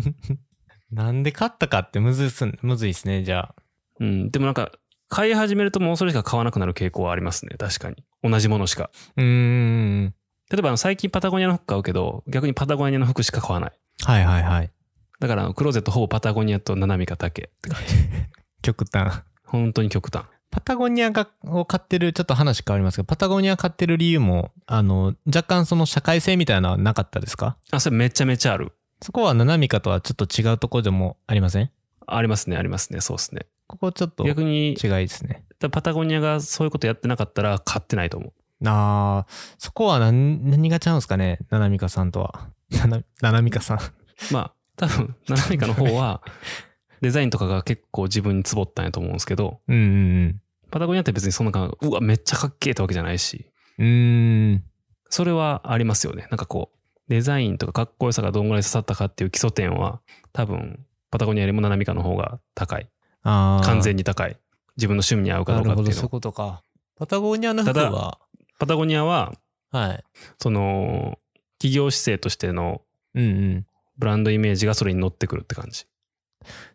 なんで買ったかってむずいっすんむずいっすね、じゃあ。
う。うん。でもなんか、買い始めるともうそれしか買わなくなる傾向はありますね。確かに。同じものしか。
うーん。
例えばあの最近パタゴニアの服買うけど、逆にパタゴニアの服しか買わない。
はいはいはい。
だからクローゼットほぼパタゴニアとナナミカだけって感じ。
極端。
本当に極端。
パタゴニアがを買ってる、ちょっと話変わりますけど、パタゴニア買ってる理由も、あの、若干その社会性みたいなのはなかったですか？
あ、それめちゃめちゃある。
そこはナナミカとはちょっと違うところでもありません？
ありますね、ありますね。そうですね。
ここちょっと違い
逆に、
ですね。
パタゴニアがそういうことやってなかったら買ってないと思う。
あーそこは何何がちゃうんですかね？ななみかさんとは。ななななみかさん。
まあ、多分、ナナミカの方は、デザインとかが結構自分につぼったんやと思うんですけど、
うんうん
パタゴニアって別にそんな感うわ、めっちゃかっけえってわけじゃないし、
うん。
それはありますよね。なんかこう、デザインとかかっこよさがどんぐらい刺さったかっていう基礎点は、多分、パタゴニアよりもナナミカの方が高い。
ああ。
完全に高い。自分の趣味に合うかど
なるほど、そう
かっていうの。
ことか。パタゴニアの服は、
パタゴニアは、
はい。
その、企業姿勢としての
うんうん。
ブランドイメージがそれに乗ってくるって感じ。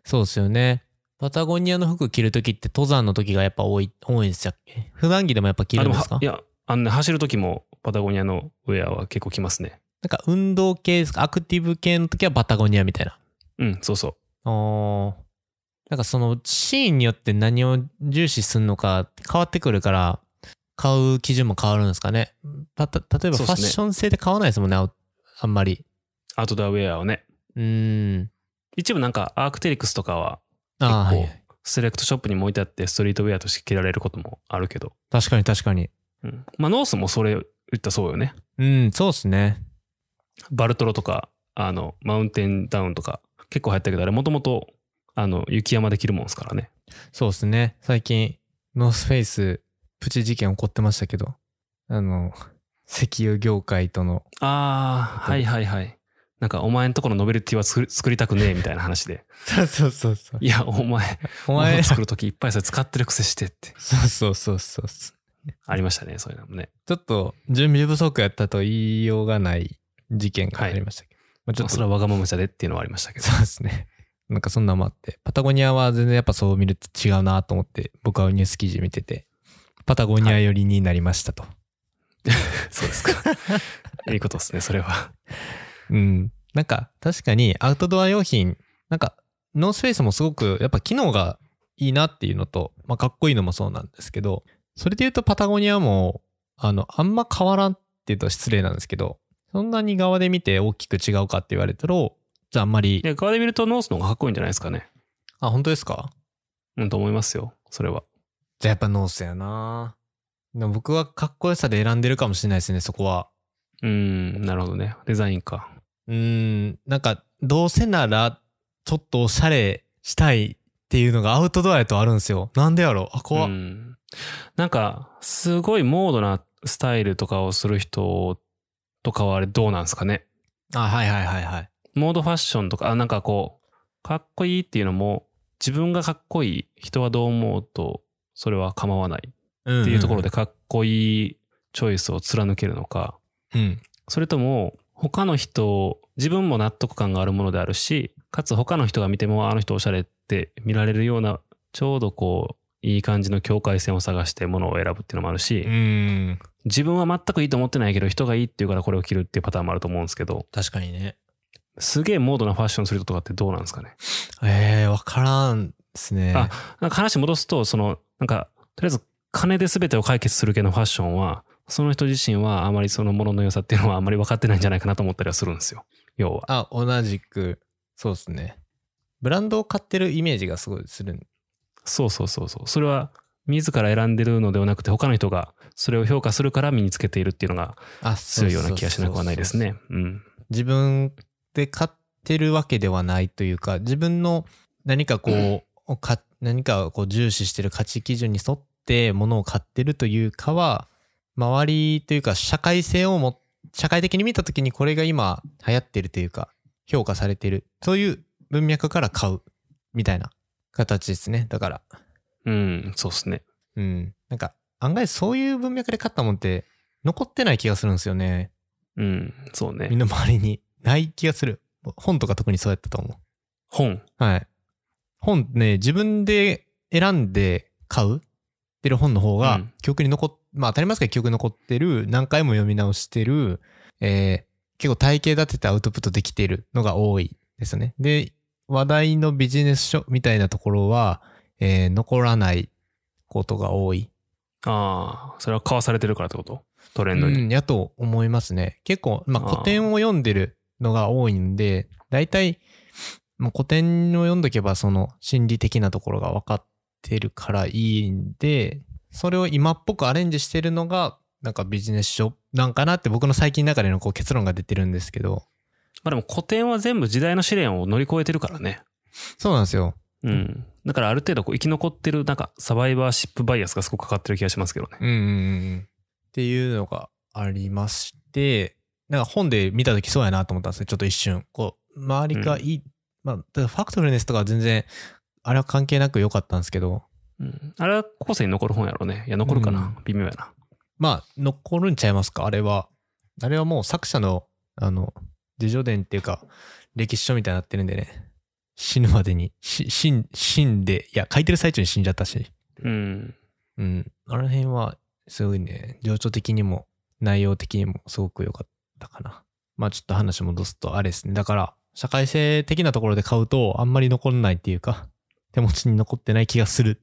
そうですよね。パタゴニアの服着るときって登山の時がやっぱ多い、多いんですよ。普段着でもやっぱ着
あ
るんですか？
いや、あのね、走る時もパタゴニアのウェアは結構着ますね。
なんか運動系ですか？アクティブ系の時はパタゴニアみたいな。
うん、そうそう。
あーなんかそのシーンによって何を重視するのか変わってくるから、買う基準も変わるんですかね。た、た例えばファッション性で買わないですもんね、ああんまり。
アウトドアウェアをね。
うーん。
一部なんかアークテリクスとかは結構
はい。
セレクトショップにも置いてあってストリートウェアとして着られることもあるけど。
確かに確かに。
うん。まあノースもそれ言ったらそうよね。
うん、そうっすね。
バルトロとか、あの、マウンテンダウンとか結構流行ったけど、あれもともと、あの、雪山で着るもんですからね。
そうっすね。最近、ノースフェイス、プチ事件起こってましたけど、あの、石油業界との、
ああ、はいはいはい。なんか、お前んとこのノベルティは作り作りたくねえみたいな話で。
そうそうそうそう。
いや、お前、
お前
物作るときいっぱいそれ使ってるくせしてって。
そうそうそうそう。ち
ありましたね、そういうのもね。
ょっと、準備不足やったと言いようがない事件がありましたけど。まあちょっと
まあそれはわがままじゃでっていうのはありましたけど。
そうですね。なんかそんなのもあって、パタゴニアは全然やっぱそう見ると違うなと思って、僕はニュース記事見てて、パタゴニア寄りになりましたと。
そうですか。いいことですね、それは。
うん。なんか確かにアウトドア用品、なんかノースフェイスもすごくやっぱ機能がいいなっていうのと、まあかっこいいのもそうなんですけど、それで言うとパタゴニアも、あの、あんま変わらんって言うと失礼なんですけど、そんなに側で見て大きく違うかって言われたら、じゃああんまり、
で、側で見るとノースの方がかっこいいんじゃないですかね。
あ、本当ですか？
うん、と思いますよ、それは。
じゃあやっぱノースやなでも僕はかっこよさで選んでるかもしれないですね、そこは。
うーん、なるほどね。デザインか。
うーん、なんか、どうせなら、ちょっとおしゃれしたいっていうのがアウトドアやとあるんですよ。なんでやろあ、怖っ。
うん。なんか、すごいモードなスタイルとかをする人とかはあれどうなんですかね？
あ、はいはいはいはい。
モードファッションとか、あ、なんかこう、かっこいいっていうのも、自分がかっこいい、人はどう思うと、それは構わない
っ
っていうところで。かっこいいチョイスを貫けるのか、
うん。
それとも、他の人、自分も納得感があるものであるし、かつ他の人が見ても、あの人おしゃれって見られるような、ちょうどこう、いい感じの境界線を探してものを選ぶっていうのもあるし、
うーん。
自分は全くいいと思ってないけど、人がいいって言うからこれを着るっていうパターンもあると思うんですけど、
確かにね。
すげえモードなファッションする人とかってどうなんですかね？
ええー、わからんですね。
あなんか話戻すと、その、なんか、とりあえず金で全てを解決する系のファッションは、その人自身はあまりそのものの良さっていうのはあまり分かってないんじゃないかなと思ったりはするんですよ。要は。
あ、同じく、そうですね。ブランドを買ってるイメージがすごいする。
そうそうそうそう。それは自ら選んでるのではなくて他の人がそれを評価するから身につけているっていうのが
あ、
強いような気がしなくはないですね。うん。
自分で買ってるわけではないというか、自分の何かこう、か何かこう重視してる価値基準に沿って物を買ってるというかは、周りというか社会性をも、社会的に見た時にこれが今流行ってるというか、評価されてる。そういう文脈から買う。みたいな形ですね。だから。
うん、そうですね。
うん。なんか、案外そういう文脈で買ったもんって残ってない気がするんですよね。
うん、そうね
みん。な周りに。ない気がする。本とか特にそうやったと思う。
本。
はい。本ね、自分で選んで買うってる本の方が
うん、
記憶に残っ、まあ当たり前ですけど記憶に残ってる、何回も読み直してる、えー結構体系立ててアウトプットできてるのが多いですよね。で、話題のビジネス書みたいなところは、えー残らないことが多い。
ああ、それは買わされてるからってこと？トレンドに。
うん、やと思いますね。結構、まあ古典を読んでるのが多いんで、大体、もう古典を読んどけばその心理的なところが分かってるからいいんで、それを今っぽくアレンジしてるのがなんかビジネス書なんかなって僕の最近の中でのこう結論が出てるんですけど、
まあでも古典は全部時代の試練を乗り越えてるからね。
そうなんですよ。
うん。だからある程度こう生き残ってる、なんかサバイバーシップバイアスがすごくかかってる気がしますけどね。
うんうんうんうん。っていうのがありまして、なんか本で見たときそうやなと思ったんですね。ちょっと一瞬。こう、周りがいい、まあ、だからファクトフルネスとかは全然、あれは関係なく良かったんですけど、
うん。あれは後世に残る本やろうね。いや、残るかな。
うん
微妙やな。
まあ、残るんちゃいますか？あれは。あれはもう作者の、あの、自叙伝っていうか、歴史書みたいになってるんでね。死ぬまでに、し死ん、死んで、いや、書いてる最中に死んじゃったし。
うん。
うん。あの辺は、すごいね、情緒的にも、内容的にもすごく良かったかな。まあちょっと話戻すと、あれですね。だから、社会性的なところで買うと、あんまり残らないっていうか、手持ちに残ってない気がする。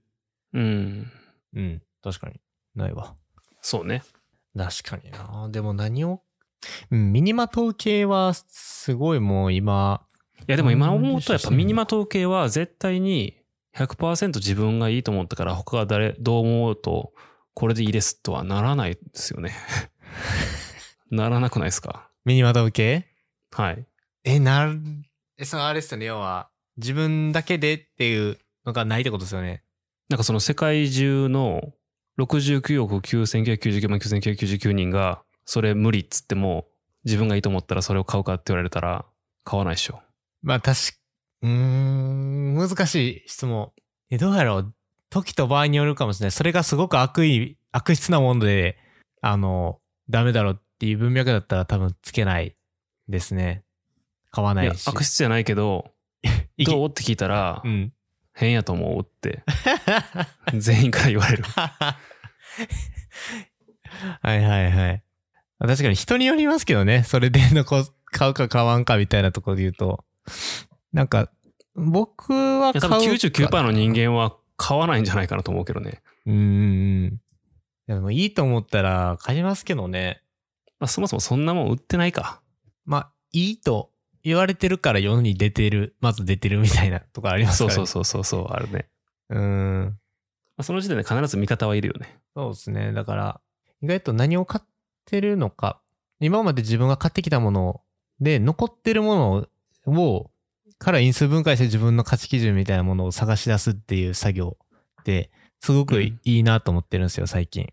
うん。
うん。確かに。ないわ。
そうね。
確かにな。でも何を、うん、ミニマ統計は、すごいもう今、
いやでも今思うとやっぱミニマ統計は絶対に100%自分がいいと思ったから他が誰、どう思うとこれでいいですとはならないですよね。ならなくないですか？
ミニマ統計
はい。
え、なる、え、そのあれですよね。要は、自分だけでっていうのがないってことですよね。
なんかその世界中の69億9999万9999人がそれ無理っつっても自分がいいと思ったらそれを買うかって言われたら買わないでしょ。
まあ、確か、うーん、難しい質問。え、どうやろう？時と場合によるかもしれない。それがすごく悪意、悪質なもので、あの、ダメだろうっていう文脈だったら多分つけないですね。買わないし。
悪質じゃないけど どうって聞いたら
うん。
変やと思うって 全員から言われる。
はいはいはい。確かに人によりますけどね。それで残す買うか買わんかみたいなところで言うと。なんか、僕はい買う
多分99%の人間は買わないんじゃないかなと思うけどね。
うーん。でもいいと思ったら買いますけどね。
まあ、そもそもそんなもん売ってないか。
まあ、いいと言われてるから世に出てる、まず出てるみたいなとこありますか。
そうそうそうそうそうあるね。
う。うーん。
まあ、その時点で必ず味方はいるよね。
そうですね。だから、意外と何を買ってるのか、今まで自分が買ってきたもので、残ってるものを、から因数分解して自分の価値基準みたいなものを探し出すっていう作業って、すごくいいなと思ってるんですよ、最近。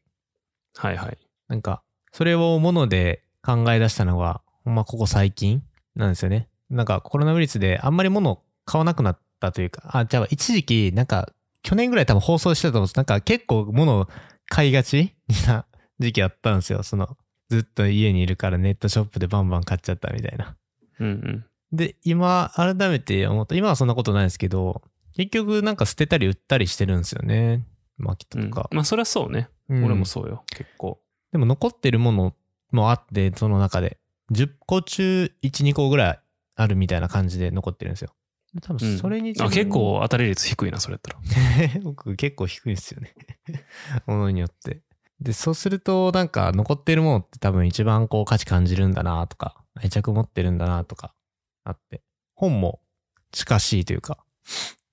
はいはい。
なんか、それをもので考え出したのが、ほんまここ最近なんですよね。なんかコロナウイルスであんまり物を買わなくなったというか、あ、じゃあ一時期、なんか、去年ぐらい多分放送してたと思うんですなんか結構物を買いがちな時期あったんですよ。その、ずっと家にいるからネットショップでバンバン買っちゃったみたいな。
うんうん。
で、今、改めて思った。今はそんなことないですけど、結局なんか捨てたり売ったりしてるんですよね。マーケット
うん
とか。
まあそれはそうね。
うん
俺もそうよ。結構。
でも残ってるものもあって、その中で。10個中1、2個ぐらいあるみたいな感じで残ってるんですよ。多
うん
分それに自分
あ結構当たり率低いな、それやったら。
僕結構低いですよね。ものによって。で、そうするとなんか残ってるものって多分一番こう価値感じるんだなとか、愛着持ってるんだなとかあって。本も近しいというか、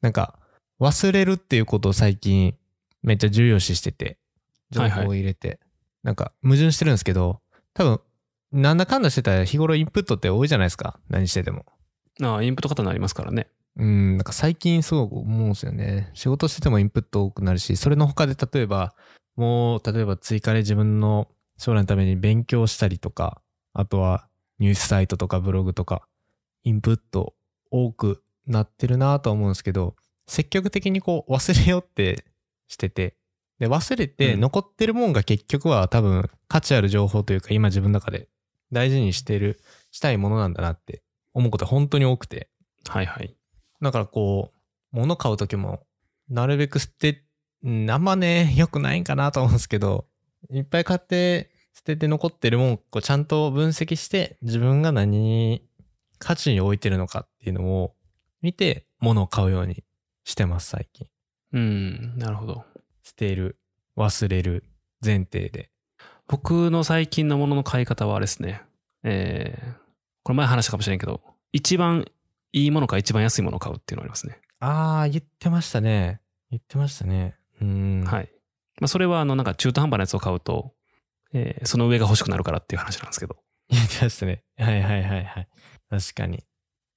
なんか忘れるっていうことを最近めっちゃ重要視してて、情報を入れて、なんか矛盾してるんですけど、多分なんだかんだしてたら日頃インプットって多いじゃないですか。何してても。
ああ、インプット型になりますからね。
うん、なんか最近すごく思うんですよね。仕事しててもインプット多くなるし、それの他で例えば、もう、例えば追加で自分の将来のために勉強したりとか、あとはニュースサイトとかブログとか、インプット多くなってるなとは思うんですけど、積極的にこう忘れようってしてて、で、忘れて
うん
残ってるもんが結局は多分価値ある情報というか、今自分の中で大事にしてる、したいものなんだなって思うこと本当に多くて。
はいはい。
だからこう、物買うときも、なるべく捨て、うんあんまね、良くないんかなと思うんですけど、いっぱい買って、捨てて残ってるもんをこうちゃんと分析して、自分が何に価値に置いてるのかっていうのを見て、物を買うようにしてます、最近。
うん、なるほど。
捨てる、忘れる、前提で。
僕の最近のものの買い方はあれですね。えー、これ前話したかもしれんけど、一番いいものか一番安いものを買うっていうのがありますね。
あー、言ってましたね。言ってましたね。うん。
はい。まあ、それはあのなんか中途半端なやつを買うと、えーその上が欲しくなるからっていう話なんですけど。
言ってましたね。はいはいはいはい。確かに。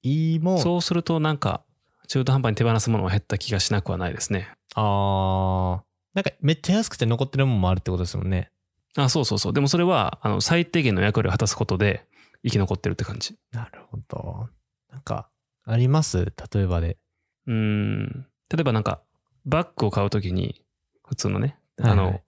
いいもん。
そうするとなんか、中途半端に手放すものは減った気がしなくはないですね。
あー。なんかめっちゃ安くて残ってるもんもあるってことですもんね。
あ、そうそうそう。でもそれは、あの、最低限の役割を果たすことで生き残ってるって感じ。
なるほど。なんか、あります？例えばで。
うーん。例えばなんか、バッグを買うときに、普通のね、あの、
はいはい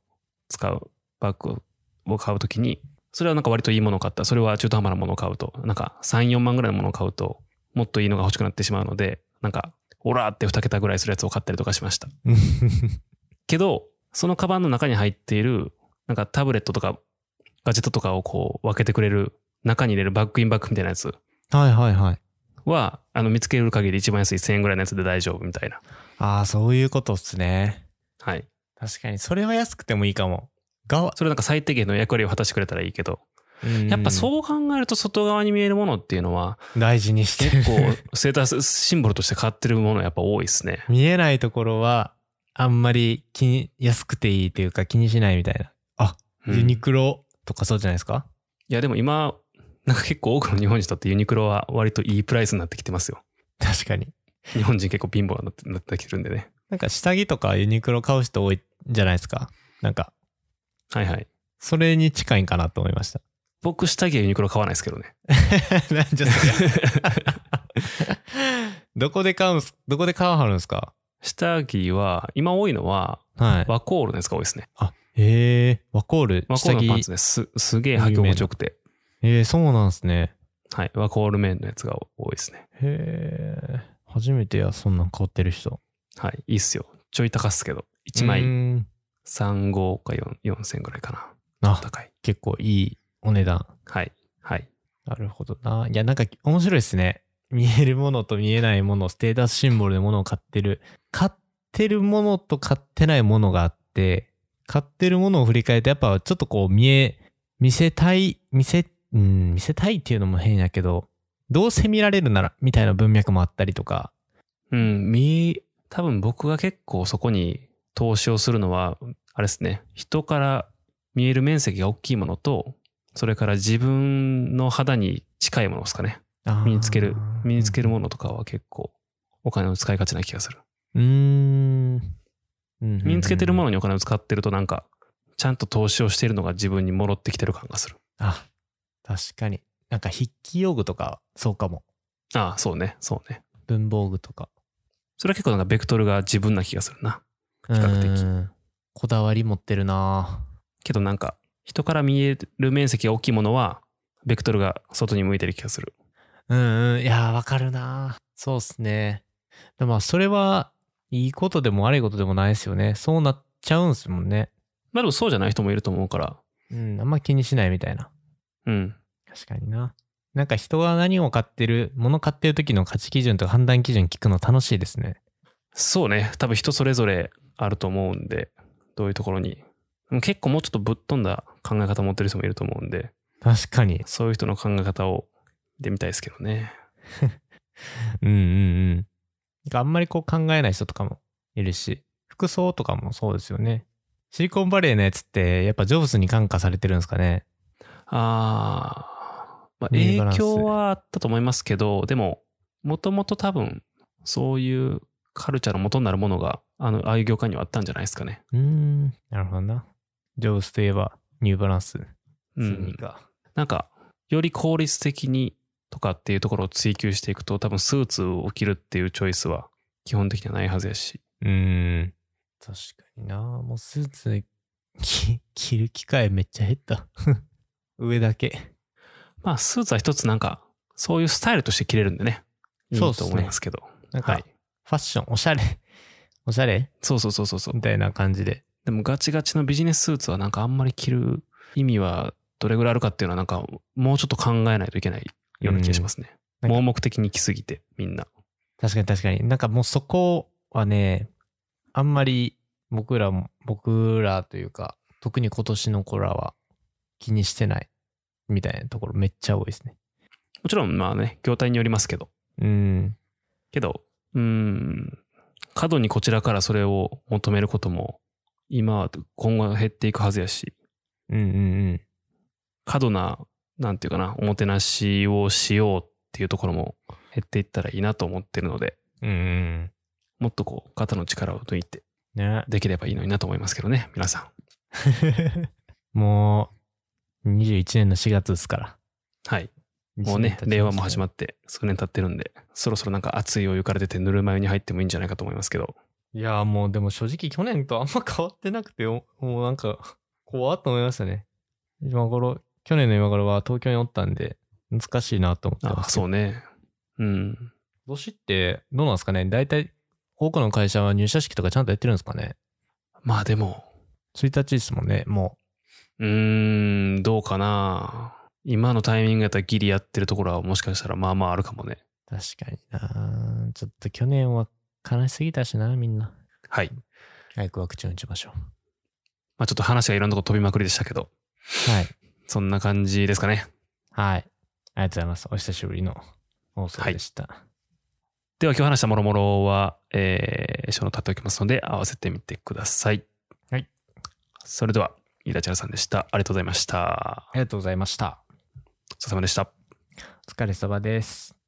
使うバッグを買うときに、それはなんか割といいものを買った。それは中途半端なものを買うと、なんか3、4万ぐらいのものを買うと、もっといいのが欲しくなってしまうので、なんか、オラーって2桁ぐらいするやつを買ったりとかしました。けど、そのカバンの中に入っている、なんかタブレットとか、ガジェットとかをこう分けてくれる、中に入れるバッグインバッグみたいなやつ
はいはいはい。
は、あの、見つける限り一番安い1000円ぐらいのやつで大丈夫みたいな。
ああ、そういうことっすね。
はい。
確かに、それは安くてもいいかも。が、
それなんか最低限の役割を果たしてくれたらいいけど、やっぱ
う
そう考えると外側に見えるものっていうのは、
ん。大事にしてる
結構ステータスシンボルとして買ってるものやっぱ多いですね。
見えないところは、あんまり気に、安くていいというか気にしないみたいな。あ、
うん
ユニクロとかそうじゃないですか？
いやでも今、なんか結構多くの日本人にとってユニクロは割といいプライスになってきてますよ。
確かに。
日本人結構貧乏になってなってきてるんでね。
なんか下着とかユニクロ買う人多いんじゃないですか？なんか、
はいはい。
それに近いんかなと思いました。
僕下着はユニクロ買わないですけどね。
なんじゃそりゃ。どこで買うんす、どこで買わはるんですか？
下着は、今多いのは、
はい。
ワコールのやつが多いですね。
あ、へえ、ワコール、
ワコー
下着。
ルのパンツです。すげえ履き心地よくて。
えー、そうなんすね。
はい。ワコールメンのやつが多いですね。
へえ、初めてや、そんなん買ってる人。
はい。いいっすよ。ちょい高っすけど。1枚
うーん
3、5か4、4千ぐらいかな。
あ、
高い。
結構いいお値段。
はい。はい。
なるほどな。いや、なんか面白いですね。見えるものと見えないもの、ステータスシンボルでものを買ってる。買ってるものと買ってないものがあって、買ってるものを振り返って、やっぱちょっとこう見え、見せたい、見せ、うん、見せたいっていうのも変やけど、どうせ見られるなら、みたいな文脈もあったりとか。
うん。見、多分僕が結構そこに投資をするのは、あれですね。人から見える面積が大きいものと、それから自分の肌に近いものですかね。身につける、身につけるものとかは結構お金の使いがちな気がする。
うーん。身
身につけてるも
の
のにお金を使ってるとなんか、ちゃんと投資をしているのが自分に戻ってきてる感がする。
あ、確かに。なんか筆記用具とか、そうかも。
ああ、そうね、そうね。
文房具とか。
それは結構なんかベクトルが自分な気がするな。
比
較的
的。こだわり持ってるな
けどなんか、人から見える面積が大きいものは、ベクトルが外に向いてる気がする。
うんうん。いやー、わかるなそうっすね。でもまあ、それは、いいことでも悪いことでもないですよね。そうなっちゃうんすもんね。
まあでもそうじゃない人もいると思うから、
うん、あんま気にしないみたいな。
うん。
確かにな。なんか人が何を買ってる、物買ってる時の価値基準とか判断基準聞くの楽しいですね。
そうね。多分人それぞれあると思うんで、どういうところに。結構もうちょっとぶっ飛んだ考え方持ってる人もいると思うんで、
確かに。
そういう人の考え方を見てみたいですけどね。
うんうんうん。あんまりこう考えない人とかもいるし、服装とかもそうですよね。シリコンバレーのやつって、やっぱジョブズに感化されてるんですかね。
ああ、まあ、影響はあったと思いますけど、でも、もともと多分、そういうカルチャーの元になるものが、あの、ああいう業界にはあったんじゃないですかね。
うーん。なるほどな。ジョブズといえば、ニューバランス。
うんなんか、より効率的にとかっていうところを追求していくと、多分スーツを着るっていうチョイスは基本的にはないはずやし。
ー。うーん。確かにな。もうスーツき着る機会めっちゃ減った。上だけ。
まあ、スーツは一つなんか、そういうスタイルとして着れるんでね。いいと
そうっすね
思いますけど。
なんか、
はい
ファッション、おしゃれ。おしゃれ？
そうそうそうそうそう
み。たいな感じで。
でもガチガチのビジネススーツはなんかあんまり着る意味はどれぐらいあるかっていうのはなんかもうちょっと考えないといけないような気がしますね。
うん
盲目的に着すぎてみんな。
確かに確かに。なんかもうそこはね、あんまり僕らも、僕らというか、特に今年の子らは気にしてないみたいなところめっちゃ多いですね。
もちろんまあね、業態によりますけど。
うん。
けど、うーん、過度にこちらからそれを求めることも今は今後減っていくはずやし、
うんうんうん。
過度な、なんていうかな、おもてなしをしようっていうところも減っていったらいいなと思ってるので、
うんうん。
もっとこう、肩の力を抜いて
ね。
できればいいのになと思いますけどね、皆さん。
もう、21年の4月ですから。
はい。もうね、令和も始ま
っ
って数年経ってるんで、そろそろなんか熱いお湯から出てぬるま湯に入ってもいいんじゃないかと思いますけど。
いやーもうでも正直去年とあんま変わってなくて、おもうなんか、怖っと思いましたね。今頃、去年の今頃は東京におったんで、難しいなと思って
あ
ます。
そうね。うん。
今年ってどうなんですかね？大体、多くの会社は入社式とかちゃんとやってるんですかね？
まあでも、
1日ですもんね、も
うーん、どうかな。今のタイミングやったらギリやってるところはもしかしたらまあまああるかもね。
う。確かになちょっと去年は悲しすぎたしな、みんな。
はい。
早くワクチン打ちましょう。
まあちょっと話がいろんなとこ飛びまくりでしたけど、
はい。
そんな感じですかね。
はい。ありがとうございます。お久しぶりの放送でした。
では今日話したもろもろは、えー、書の立っておきますので合わせてみてください。
はい。
それでは、飯田千原さんでした。ありがとうございました。
ありがとうございました。
お疲れ様でした。
お疲れ様です。